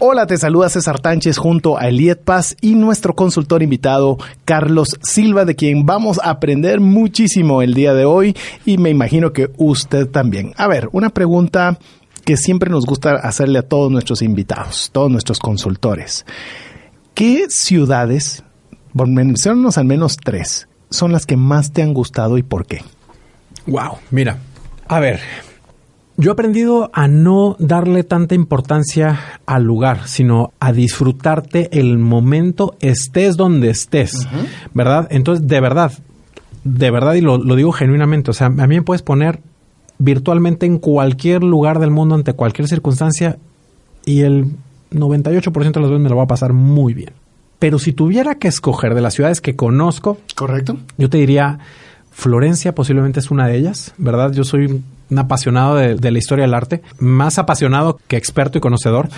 Hola, te saluda César Tánchez junto a Eliet Paz y nuestro consultor invitado Carlos Silva, de quien vamos a aprender muchísimo el día de hoy y me imagino que usted también. A ver, una pregunta que siempre nos gusta hacerle a todos nuestros invitados, todos nuestros consultores. ¿Qué ciudades, mencionanos al menos tres, son las que más te han gustado y por qué? Wow, mira, a ver, yo he aprendido a no darle tanta importancia al lugar, sino a disfrutarte el momento, estés donde estés, ¿verdad? Entonces, de verdad, de verdad, y lo, lo, digo genuinamente, o sea, a mí me puedes poner virtualmente en cualquier lugar del mundo, ante cualquier circunstancia, y el 98% de las veces me lo va a pasar muy bien. Pero si tuviera que escoger de las ciudades que conozco, correcto, yo te diría Florencia posiblemente es una de ellas, ¿verdad? Yo soy un apasionado de, la historia del arte, más apasionado que experto y conocedor,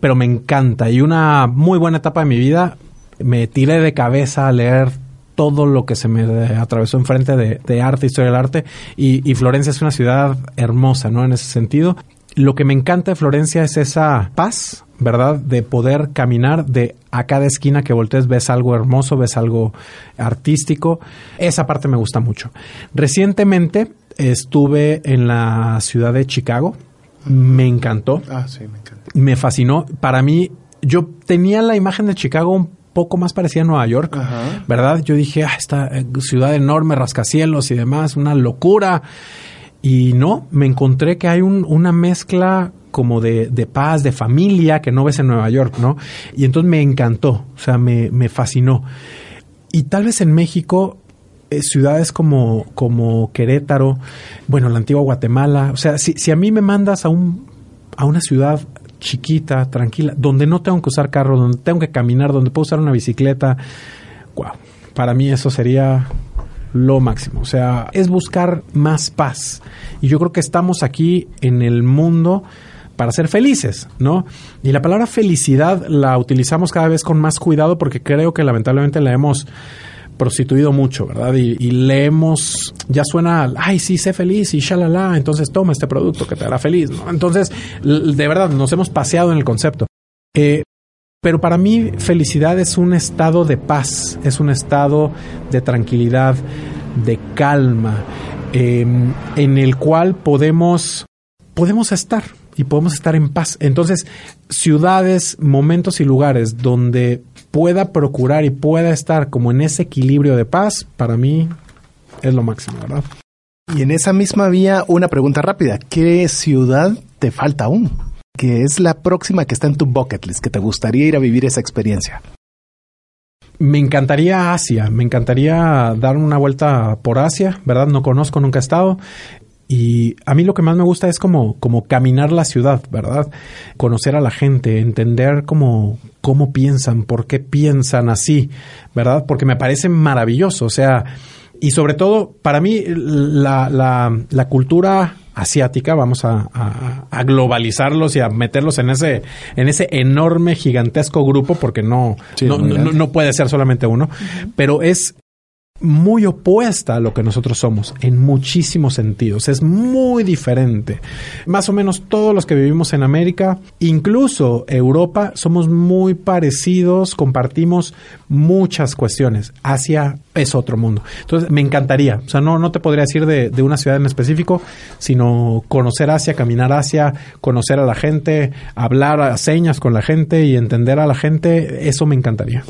pero me encanta. Y una muy buena etapa de mi vida, me tiré de cabeza a leer todo lo que se me atravesó enfrente de, de arte, historia del arte, y, y, Florencia es una ciudad hermosa, ¿no? En ese sentido. Lo que me encanta de Florencia es esa paz, ¿verdad? De poder caminar de a cada esquina que voltees ves algo hermoso, ves algo artístico. Esa parte me gusta mucho. Recientemente estuve en la ciudad de Chicago. Me encantó. Ah, sí, me encantó. Me fascinó. Para mí, yo tenía la imagen de Chicago un poco más parecida a Nueva York, ¿verdad? Yo dije, ah, esta eh, ciudad enorme, rascacielos y demás, una locura. Y no, me encontré que hay una mezcla como de, paz, de familia que no ves en Nueva York, ¿no? Y entonces me encantó, o sea, me, me fascinó. Y tal vez en México eh, ciudades como, como Querétaro, bueno, la antigua Guatemala. O sea, si, si a mí me mandas a, un, a una ciudad chiquita, tranquila, donde no tengo que usar carro, donde tengo que caminar, donde puedo usar una bicicleta, wow, para mí eso sería lo máximo. O sea, es buscar más paz. Y yo creo que estamos aquí en el mundo para ser felices, ¿no? Y la palabra felicidad la utilizamos cada vez con más cuidado porque creo que lamentablemente la hemos prostituido mucho, ¿verdad? Y, leemos, ya suena, ay, sí, sé feliz y shalala, entonces toma este producto que te hará feliz. Entonces, de verdad, nos hemos paseado en el concepto. Eh, pero para mí, felicidad es un estado de paz, es un estado de tranquilidad, de calma, em, en el cual podemos, podemos estar, y podemos estar en paz. Entonces, ciudades, momentos y lugares donde pueda procurar y pueda estar como en ese equilibrio de paz, para mí es lo máximo, ¿verdad? Y en esa misma vía, una pregunta rápida. ¿Qué ciudad te falta aún? ¿Qué es la próxima que está en tu bucket list, que te gustaría ir a vivir esa experiencia? Me encantaría Asia, me encantaría dar una vuelta por Asia, ¿verdad? No conozco, nunca he estado. Y a mí lo que más me gusta es como, como caminar la ciudad, ¿verdad? Conocer a la gente, entender cómo, cómo piensan, por qué piensan así, ¿verdad? Porque me parece maravilloso, o sea, y sobre todo, para mí, la, la, la cultura asiática, vamos a, a, globalizarlos y a meterlos en ese, en ese enorme, gigantesco grupo, porque no, no, no, puede ser solamente uno, pero es muy opuesta a lo que nosotros somos en muchísimos sentidos. Es muy diferente. Más o menos todos los que vivimos en América, incluso Europa, somos muy parecidos, compartimos muchas cuestiones. Asia es otro mundo. Entonces, me encantaría. O sea, no, no te podría decir de, una ciudad en específico, sino conocer Asia, caminar Asia, conocer a la gente, hablar a señas con la gente y entender a la gente. Eso me encantaría.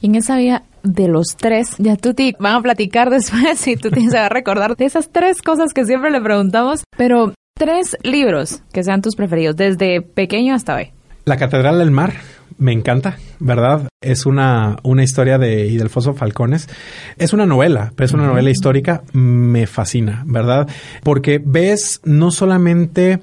Y en esa vía de los tres, ya Tuti van a platicar después y Tuti se va a recordar de esas tres cosas que siempre le preguntamos, pero tres libros que sean tus preferidos desde pequeño hasta hoy. La Catedral del Mar, me encanta, ¿verdad? Es una, una historia de Idelfoso Falcones. Es una novela, pero es una novela histórica. Me fascina, ¿verdad? Porque ves no solamente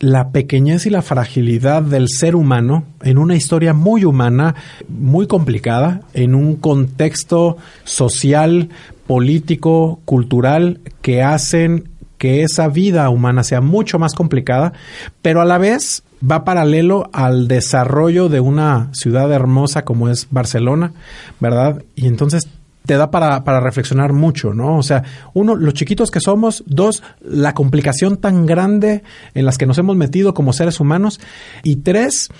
la pequeñez y la fragilidad del ser humano en una historia muy humana, muy complicada, en un contexto social, político, cultural, que hacen que esa vida humana sea mucho más complicada, pero a la vez va paralelo al desarrollo de una ciudad hermosa como es Barcelona, ¿verdad? Y entonces te da para, para, reflexionar mucho, ¿no? O sea, uno, los chiquitos que somos, dos, la complicación tan grande en las que nos hemos metido como seres humanos, y tres,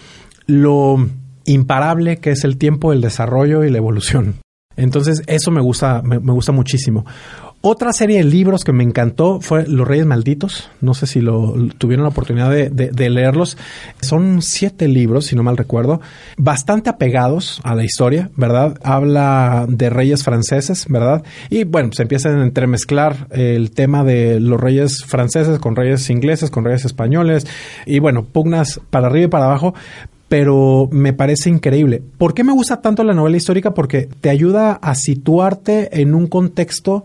lo imparable que es el tiempo, el desarrollo y la evolución. Entonces, eso me gusta, me, me gusta muchísimo. Otra serie de libros que me encantó fue Los Reyes Malditos. No sé si lo, tuvieron la oportunidad de, de, leerlos. Son siete libros, si no mal recuerdo, bastante apegados a la historia, ¿verdad? Habla de reyes franceses, ¿verdad? Y bueno, se empieza a entremezclar el tema de los reyes franceses con reyes ingleses, con reyes españoles. Y bueno, pugnas para arriba y para abajo pero me parece increíble. ¿Por qué me gusta tanto la novela histórica? Porque te ayuda a situarte en un contexto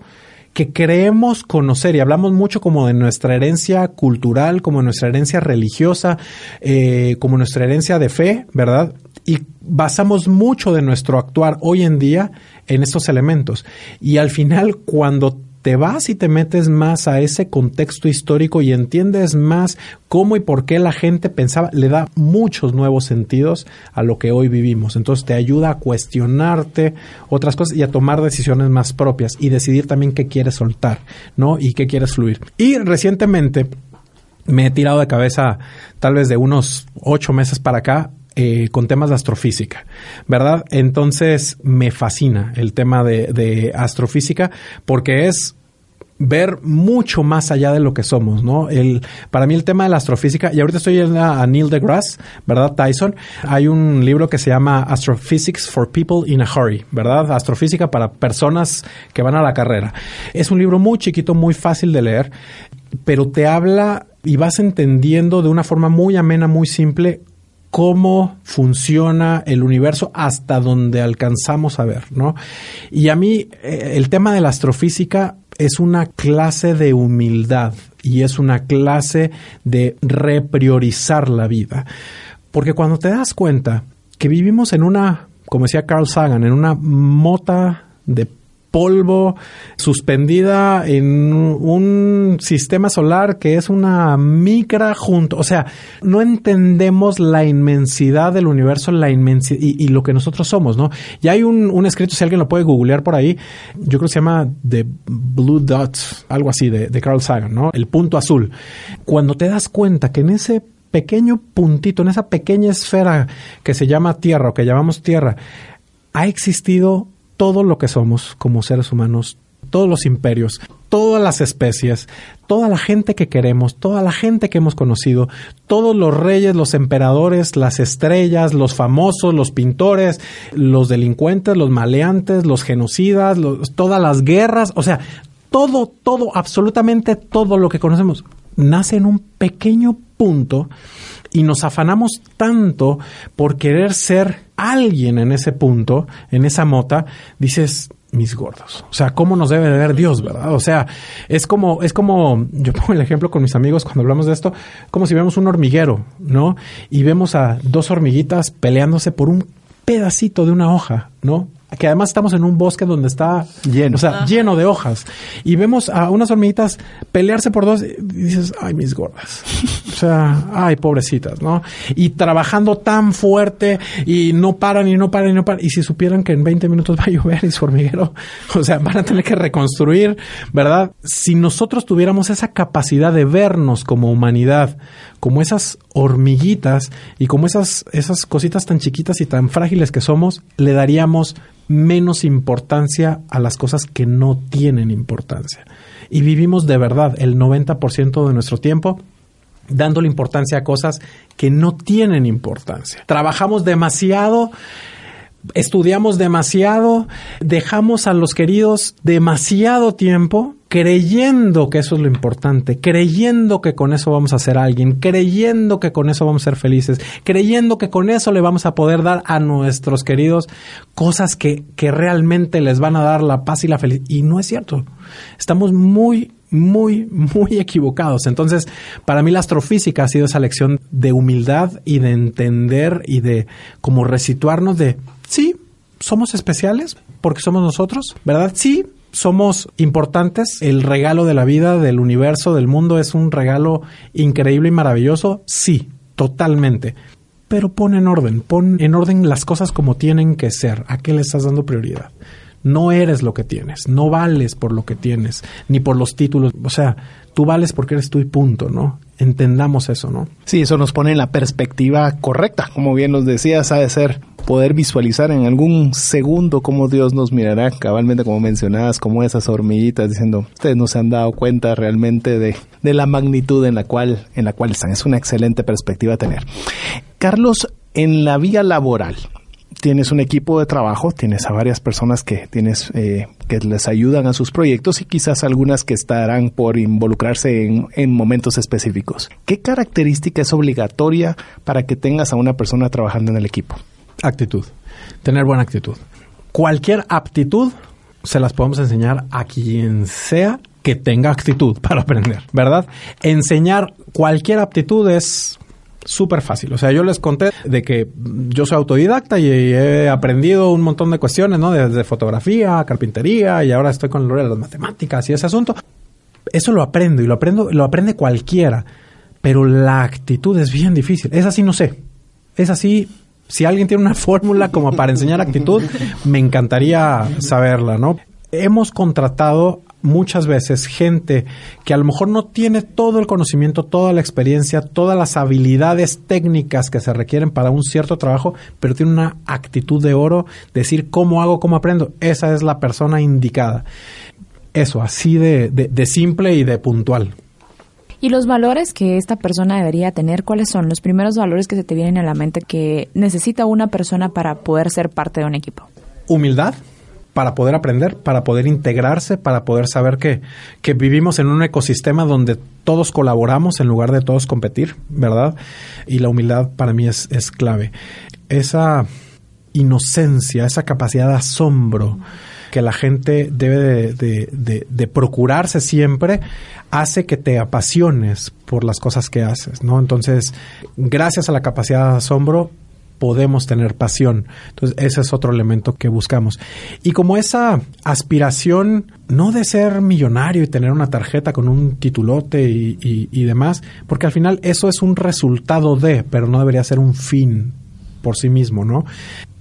que creemos conocer y hablamos mucho como de nuestra herencia cultural, como de nuestra herencia religiosa, eh, como nuestra herencia de fe, ¿verdad? Y basamos mucho de nuestro actuar hoy en día en estos elementos. Y al final, cuando te vas y te metes más a ese contexto histórico y entiendes más cómo y por qué la gente pensaba, le da muchos nuevos sentidos a lo que hoy vivimos. Entonces te ayuda a cuestionarte otras cosas y a tomar decisiones más propias y decidir también qué quieres soltar, ¿no? Y qué quieres fluir. Y recientemente me he tirado de cabeza, tal vez de unos ocho meses para acá, eh, con temas de astrofísica, ¿verdad? Entonces me fascina el tema de, astrofísica porque es ver mucho más allá de lo que somos, ¿no? El, para mí el tema de la astrofísica, y ahorita estoy en a Neil deGrasse, ¿verdad? Tyson, hay un libro que se llama Astrophysics for People in a Hurry, ¿verdad? Astrofísica para personas que van a la carrera. Es un libro muy chiquito, muy fácil de leer, pero te habla y vas entendiendo de una forma muy amena, muy simple, cómo funciona el universo hasta donde alcanzamos a ver, ¿no? Y a mí eh, el tema de la astrofísica es una clase de humildad y es una clase de repriorizar la vida. Porque cuando te das cuenta que vivimos en una, como decía Carl Sagan, en una mota de polvo suspendida en un sistema solar que es una micra junto. O sea, no entendemos la inmensidad del universo, la inmensidad y, lo que nosotros somos, ¿no? Y hay un, un, escrito, si alguien lo puede googlear por ahí, yo creo que se llama The Blue Dot, algo así, de, de Carl Sagan, ¿no? El punto azul. Cuando te das cuenta que en ese pequeño puntito, en esa pequeña esfera que se llama Tierra o que llamamos Tierra, ha existido todo lo que somos como seres humanos, todos los imperios, todas las especies, toda la gente que queremos, toda la gente que hemos conocido, todos los reyes, los emperadores, las estrellas, los famosos, los pintores, los delincuentes, los maleantes, los genocidas, todas las guerras, o sea, todo, todo, absolutamente todo lo que conocemos nace en un pequeño punto y nos afanamos tanto por querer ser alguien en ese punto, en esa mota, dices, mis gordos. O sea, ¿cómo nos debe de ver Dios, verdad? O sea, es como, es como, yo pongo el ejemplo con mis amigos cuando hablamos de esto, como si vemos un hormiguero, ¿no? Y vemos a dos hormiguitas peleándose por un pedacito de una hoja, ¿no? que además estamos en un bosque donde está lleno, o sea, lleno de hojas. Y vemos a unas hormiguitas pelearse por dos y dices, ay, mis gordas. Sea, ay, pobrecitas, ¿no? Y trabajando tan fuerte y no paran y no paran y no paran. Y si supieran que en 20 minutos va a llover y su hormiguero, o sea, van a tener que reconstruir, ¿verdad? Si nosotros tuviéramos esa capacidad de vernos como humanidad, como esas hormiguitas y como esas, esas cositas tan chiquitas y tan frágiles que somos, le daríamos menos importancia a las cosas que no tienen importancia. Y vivimos de verdad el 90% de nuestro tiempo dándole importancia a cosas que no tienen importancia. Trabajamos demasiado estudiamos demasiado, dejamos a los queridos demasiado tiempo creyendo que eso es lo importante, creyendo que con eso vamos a ser alguien, creyendo que con eso vamos a ser felices, creyendo que con eso le vamos a poder dar a nuestros queridos cosas que, que realmente les van a dar la paz y la felicidad. Y no es cierto. Estamos muy muy, muy equivocados. Entonces, para mí la astrofísica ha sido esa lección de humildad y de entender y de como resituarnos de, sí, somos especiales porque somos nosotros, ¿verdad? Sí, somos importantes. El regalo de la vida, del universo, del mundo es un regalo increíble y maravilloso. Sí, totalmente. Pero pon en orden, pon en orden las cosas como tienen que ser. ¿A qué le estás dando prioridad? No eres lo que tienes, no vales por lo que tienes, ni por los títulos. O sea, tú vales porque eres tú y punto, ¿no? Entendamos eso, ¿no? Sí, eso nos pone en la perspectiva correcta. Como bien nos decías, ha de ser poder visualizar en algún segundo cómo Dios nos mirará, cabalmente como mencionabas, como esas hormiguitas diciendo, ustedes no se han dado cuenta realmente de, de la magnitud en la cual, en la cual están. Es una excelente perspectiva a tener. Carlos, en la vía laboral, tienes un equipo de trabajo, tienes a varias personas que tienes eh, que les ayudan a sus proyectos y quizás algunas que estarán por involucrarse en, en, momentos específicos. ¿Qué característica es obligatoria para que tengas a una persona trabajando en el equipo? Actitud. Tener buena actitud. Cualquier aptitud se las podemos enseñar a quien sea que tenga actitud para aprender, ¿verdad? Enseñar cualquier aptitud es súper fácil. O sea, yo les conté de que yo soy autodidacta y he aprendido un montón de cuestiones, ¿no? Desde fotografía, carpintería y ahora estoy con de las matemáticas y ese asunto. Eso lo aprendo y lo aprendo, lo aprende cualquiera. Pero la actitud es bien difícil. Es así, no sé. Es así. Si alguien tiene una fórmula como para enseñar actitud, me encantaría saberla, ¿no? Hemos contratado muchas veces gente que a lo mejor no tiene todo el conocimiento, toda la experiencia, todas las habilidades técnicas que se requieren para un cierto trabajo, pero tiene una actitud de oro, decir cómo hago, cómo aprendo. Esa es la persona indicada. Eso, así de, de, de simple y de puntual. ¿Y los valores que esta persona debería tener, cuáles son los primeros valores que se te vienen a la mente que necesita una persona para poder ser parte de un equipo? Humildad, para poder aprender, para poder integrarse, para poder saber que, que, vivimos en un ecosistema donde todos colaboramos en lugar de todos competir, ¿verdad? Y la humildad para mí es, es clave. Esa inocencia, esa capacidad de asombro que la gente debe de, de, de, procurarse siempre, hace que te apasiones por las cosas que haces, ¿no? Entonces, gracias a la capacidad de asombro, podemos tener pasión. Entonces, ese es otro elemento que buscamos. Y como esa aspiración, no de ser millonario y tener una tarjeta con un titulote y, y, y demás, porque al final eso es un resultado de, pero no debería ser un fin por sí mismo, ¿no?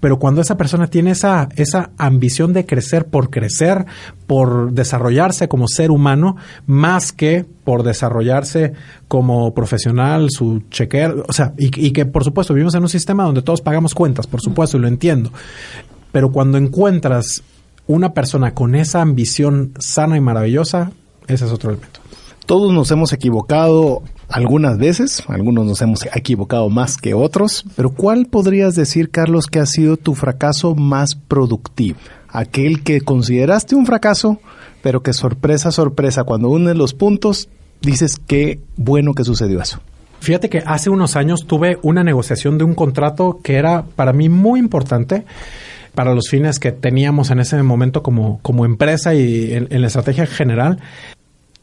Pero cuando esa persona tiene esa, esa ambición de crecer por crecer, por desarrollarse como ser humano, más que por desarrollarse como profesional, su chequear, o sea, y, y que por supuesto vivimos en un sistema donde todos pagamos cuentas, por supuesto, y lo entiendo. Pero cuando encuentras una persona con esa ambición sana y maravillosa, ese es otro elemento. Todos nos hemos equivocado algunas veces, algunos nos hemos equivocado más que otros, pero ¿cuál podrías decir, Carlos, que ha sido tu fracaso más productivo? Aquel que consideraste un fracaso, pero que sorpresa, sorpresa, cuando unes los puntos, dices qué bueno que sucedió eso. Fíjate que hace unos años tuve una negociación de un contrato que era para mí muy importante para los fines que teníamos en ese momento como, como empresa y en, en la estrategia general.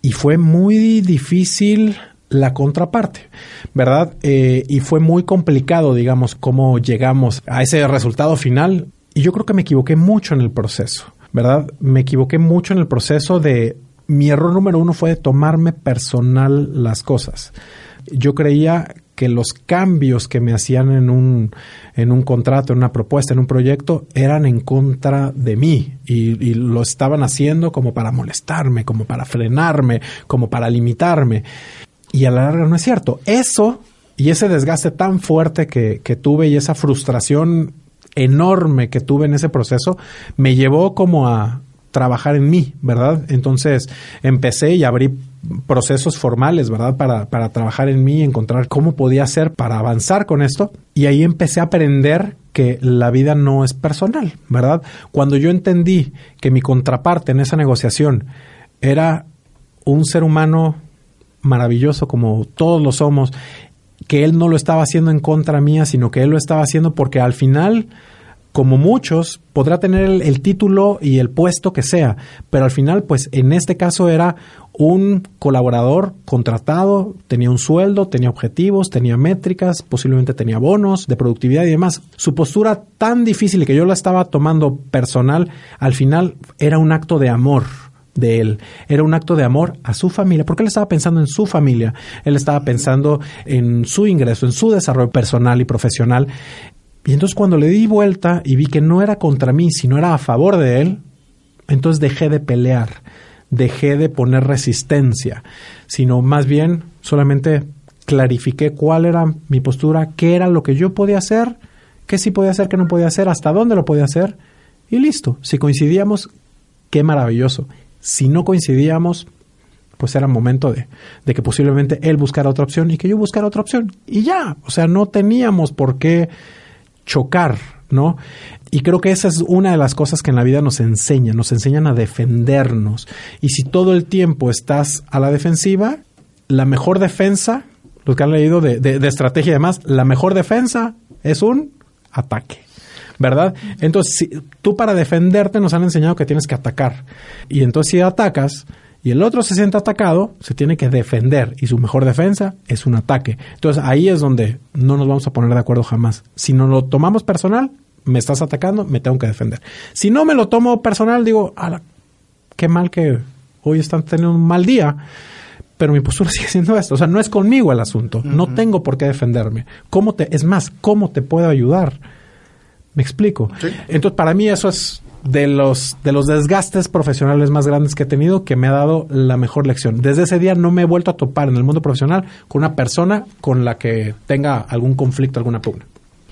Y fue muy difícil la contraparte, ¿verdad? Eh, y fue muy complicado, digamos, cómo llegamos a ese resultado final. Y yo creo que me equivoqué mucho en el proceso, ¿verdad? Me equivoqué mucho en el proceso de... Mi error número uno fue de tomarme personal las cosas. Yo creía que los cambios que me hacían en un, en un contrato, en una propuesta, en un proyecto, eran en contra de mí y, y, lo estaban haciendo como para molestarme, como para frenarme, como para limitarme. Y a la larga no es cierto. Eso y ese desgaste tan fuerte que, que tuve y esa frustración enorme que tuve en ese proceso me llevó como a trabajar en mí, ¿verdad? Entonces empecé y abrí procesos formales, ¿verdad? Para, para trabajar en mí, encontrar cómo podía hacer para avanzar con esto. Y ahí empecé a aprender que la vida no es personal, ¿verdad? Cuando yo entendí que mi contraparte en esa negociación era un ser humano maravilloso como todos lo somos, que él no lo estaba haciendo en contra mía, sino que él lo estaba haciendo porque al final como muchos, podrá tener el, título y el puesto que sea, pero al final, pues en este caso era un colaborador contratado, tenía un sueldo, tenía objetivos, tenía métricas, posiblemente tenía bonos de productividad y demás. Su postura tan difícil que yo la estaba tomando personal, al final era un acto de amor de él. Era un acto de amor a su familia, porque él estaba pensando en su familia, él estaba pensando en su ingreso, en su desarrollo personal y profesional. Y entonces cuando le di vuelta y vi que no era contra mí, sino era a favor de él, entonces dejé de pelear, dejé de poner resistencia, sino más bien solamente clarifiqué cuál era mi postura, qué era lo que yo podía hacer, qué sí podía hacer, qué no podía hacer, hasta dónde lo podía hacer, y listo. Si coincidíamos, qué maravilloso. Si no coincidíamos, pues era momento de, de, que posiblemente él buscara otra opción y que yo buscara otra opción. Y ya, o sea, no teníamos por qué chocar, ¿no? Y creo que esa es una de las cosas que en la vida nos enseñan, nos enseñan a defendernos. Y si todo el tiempo estás a la defensiva, la mejor defensa, los que han leído de, de, de estrategia y demás, la mejor defensa es un ataque. ¿Verdad? Entonces, si, tú para defenderte nos han enseñado que tienes que atacar. Y entonces si atacas y el otro se siente atacado, se tiene que defender y su mejor defensa es un ataque. Entonces ahí es donde no nos vamos a poner de acuerdo jamás. Si no lo tomamos personal, me estás atacando, me tengo que defender. Si no me lo tomo personal, digo, qué mal que hoy están teniendo un mal día pero mi postura sigue siendo esto. O sea, no es conmigo el asunto. Uh -huh. No tengo por qué defenderme. ¿Cómo te, es más, ¿cómo te puedo ayudar? ¿Me explico? Sí. Entonces, para mí eso es de los, de los desgastes profesionales más grandes que he tenido que me ha dado la mejor lección. Desde ese día no me he vuelto a topar en el mundo profesional con una persona con la que tenga algún conflicto, alguna pugna.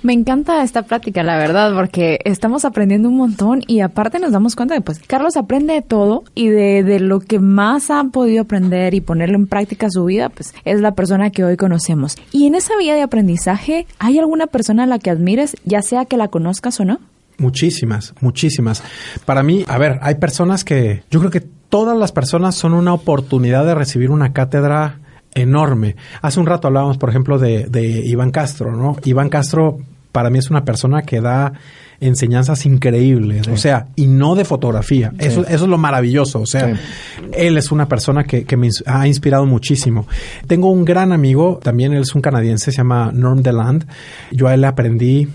Me encanta esta plática, la verdad, porque estamos aprendiendo un montón y aparte nos damos cuenta de, pues, Carlos aprende de todo y de, de, lo que más ha podido aprender y ponerlo en práctica su vida, pues, es la persona que hoy conocemos. Y en esa vía de aprendizaje, ¿hay alguna persona a la que admires, ya sea que la conozcas o no? Muchísimas, muchísimas. Para mí, a ver, hay personas que, yo creo que todas las personas son una oportunidad de recibir una cátedra enorme. Hace un rato hablábamos, por ejemplo, de, de, Iván Castro, ¿no? Iván Castro para mí es una persona que da enseñanzas increíbles, sí. o sea, y no de fotografía. Sí. Eso, eso es lo maravilloso, o sea, sí. él es una persona que, que, me ha inspirado muchísimo. Tengo un gran amigo, también él es un canadiense, se llama Norm DeLand. Yo a él le aprendí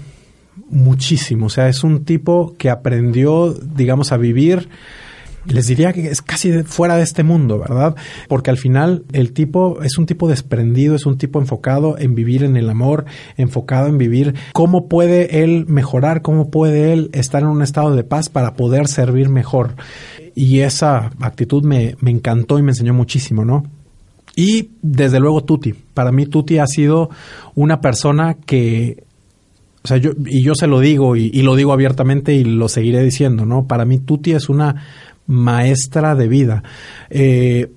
muchísimo, o sea, es un tipo que aprendió, digamos, a vivir les diría que es casi fuera de este mundo, ¿verdad? Porque al final el tipo es un tipo desprendido, es un tipo enfocado en vivir en el amor, enfocado en vivir cómo puede él mejorar, cómo puede él estar en un estado de paz para poder servir mejor. Y esa actitud me, me encantó y me enseñó muchísimo, ¿no? Y desde luego Tuti. Para mí Tuti ha sido una persona que o sea, yo, y yo se lo digo y, y, lo digo abiertamente y lo seguiré diciendo, ¿no? Para mí Tuti es una maestra de vida. Eh,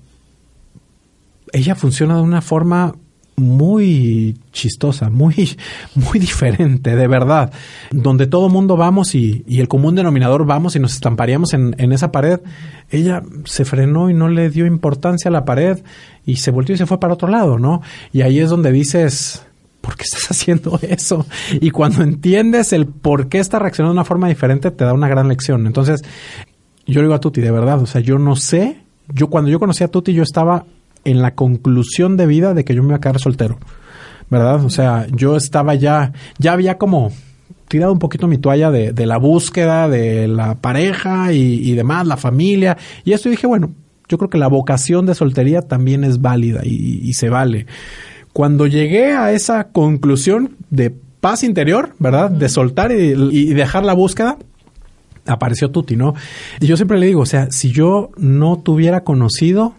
ella funciona de una forma muy chistosa, muy, muy diferente, de verdad. Donde todo mundo vamos y, el común denominador vamos y nos estamparíamos en, en, esa pared. Ella se frenó y no le dio importancia a la pared y se volvió y se fue para otro lado, ¿no? Y ahí es donde dices, ¿por qué estás haciendo eso? Y cuando entiendes el por qué está reaccionando de una forma diferente, te da una gran lección. Entonces, yo le digo a Tuti, de verdad, o sea, yo no sé, yo cuando yo conocí a Tuti, yo estaba en la conclusión de vida de que yo me iba a quedar soltero, ¿verdad? O sea, yo estaba ya, ya había como tirado un poquito mi toalla de, de la búsqueda de la pareja y, y, demás, la familia, y esto y dije, bueno, yo creo que la vocación de soltería también es válida y, y se vale. Cuando llegué a esa conclusión de paz interior, ¿verdad? De soltar y, y dejar la búsqueda, apareció Tuti, ¿no? Y yo siempre le digo, o sea, si yo no te hubiera conocido,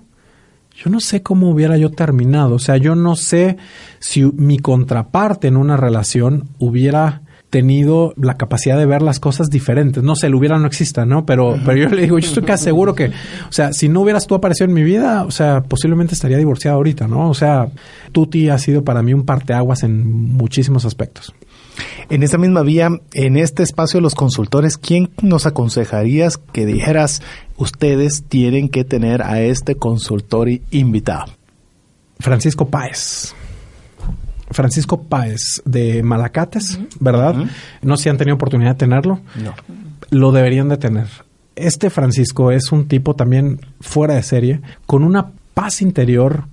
yo no sé cómo hubiera yo terminado. O sea, yo no sé si mi contraparte en una relación hubiera tenido la capacidad de ver las cosas diferentes. No sé, el hubiera no exista, ¿no? Pero, pero yo le digo, yo estoy casi seguro que, o sea, si no hubieras tú aparecido en mi vida, o sea, posiblemente estaría divorciado ahorita, ¿no? O sea, Tuti ha sido para mí un parteaguas en muchísimos aspectos. En esa misma vía, en este espacio de los consultores, ¿quién nos aconsejarías que dijeras ustedes tienen que tener a este consultor invitado? Francisco Páez. Francisco Páez de Malacates, ¿verdad? No sé si han tenido oportunidad de tenerlo. No. Lo deberían de tener. Este Francisco es un tipo también fuera de serie, con una paz interior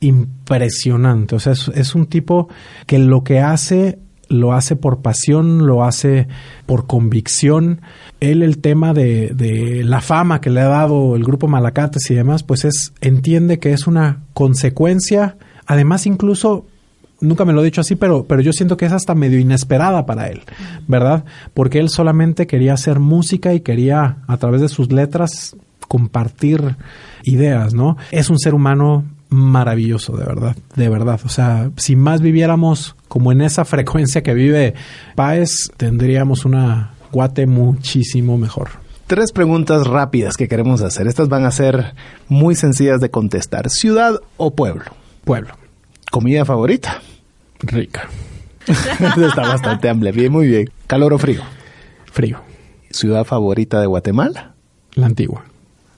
impresionante. O sea, es, es un tipo que lo que hace lo hace por pasión, lo hace por convicción. Él el tema de, de, la fama que le ha dado el grupo Malacates y demás, pues es, entiende que es una consecuencia, además incluso, nunca me lo he dicho así, pero, pero yo siento que es hasta medio inesperada para él, ¿verdad? Porque él solamente quería hacer música y quería, a través de sus letras, compartir ideas, ¿no? Es un ser humano maravilloso, de verdad, de verdad. O sea, si más viviéramos como en esa frecuencia que vive Páez, tendríamos una guate muchísimo mejor. Tres preguntas rápidas que queremos hacer. Estas van a ser muy sencillas de contestar. ¿Ciudad o pueblo? Pueblo. ¿Comida favorita? Rica. Está bastante amplio. Bien, muy bien. ¿Calor o frío? Frío. ¿Ciudad favorita de Guatemala? La antigua.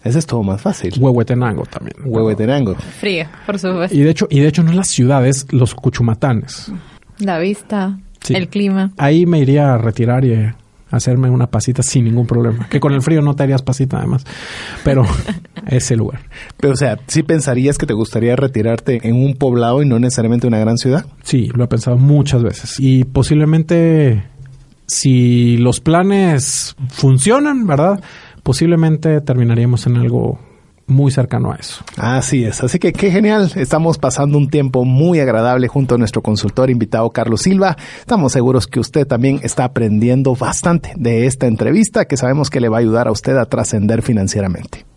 Ese es todo más fácil. Huehuetenango también. Huehuetenango. Frío, por supuesto. Y de hecho, y de hecho no las ciudades, los cuchumatanes. La vista, Sí. el clima. Ahí me iría a retirar y eh, hacerme una pasita sin ningún problema. Que con el frío no te harías pasita además. Pero ese lugar. Pero, o sea, ¿sí pensarías que te gustaría retirarte en un poblado y no necesariamente una gran ciudad? Sí, lo he pensado muchas veces. Y posiblemente, si los planes funcionan, ¿verdad? Posiblemente terminaríamos en algo muy cercano a eso. Así es, así que qué genial. Estamos pasando un tiempo muy agradable junto a nuestro consultor invitado Carlos Silva. Estamos seguros que usted también está aprendiendo bastante de esta entrevista que sabemos que le va a ayudar a usted a trascender financieramente.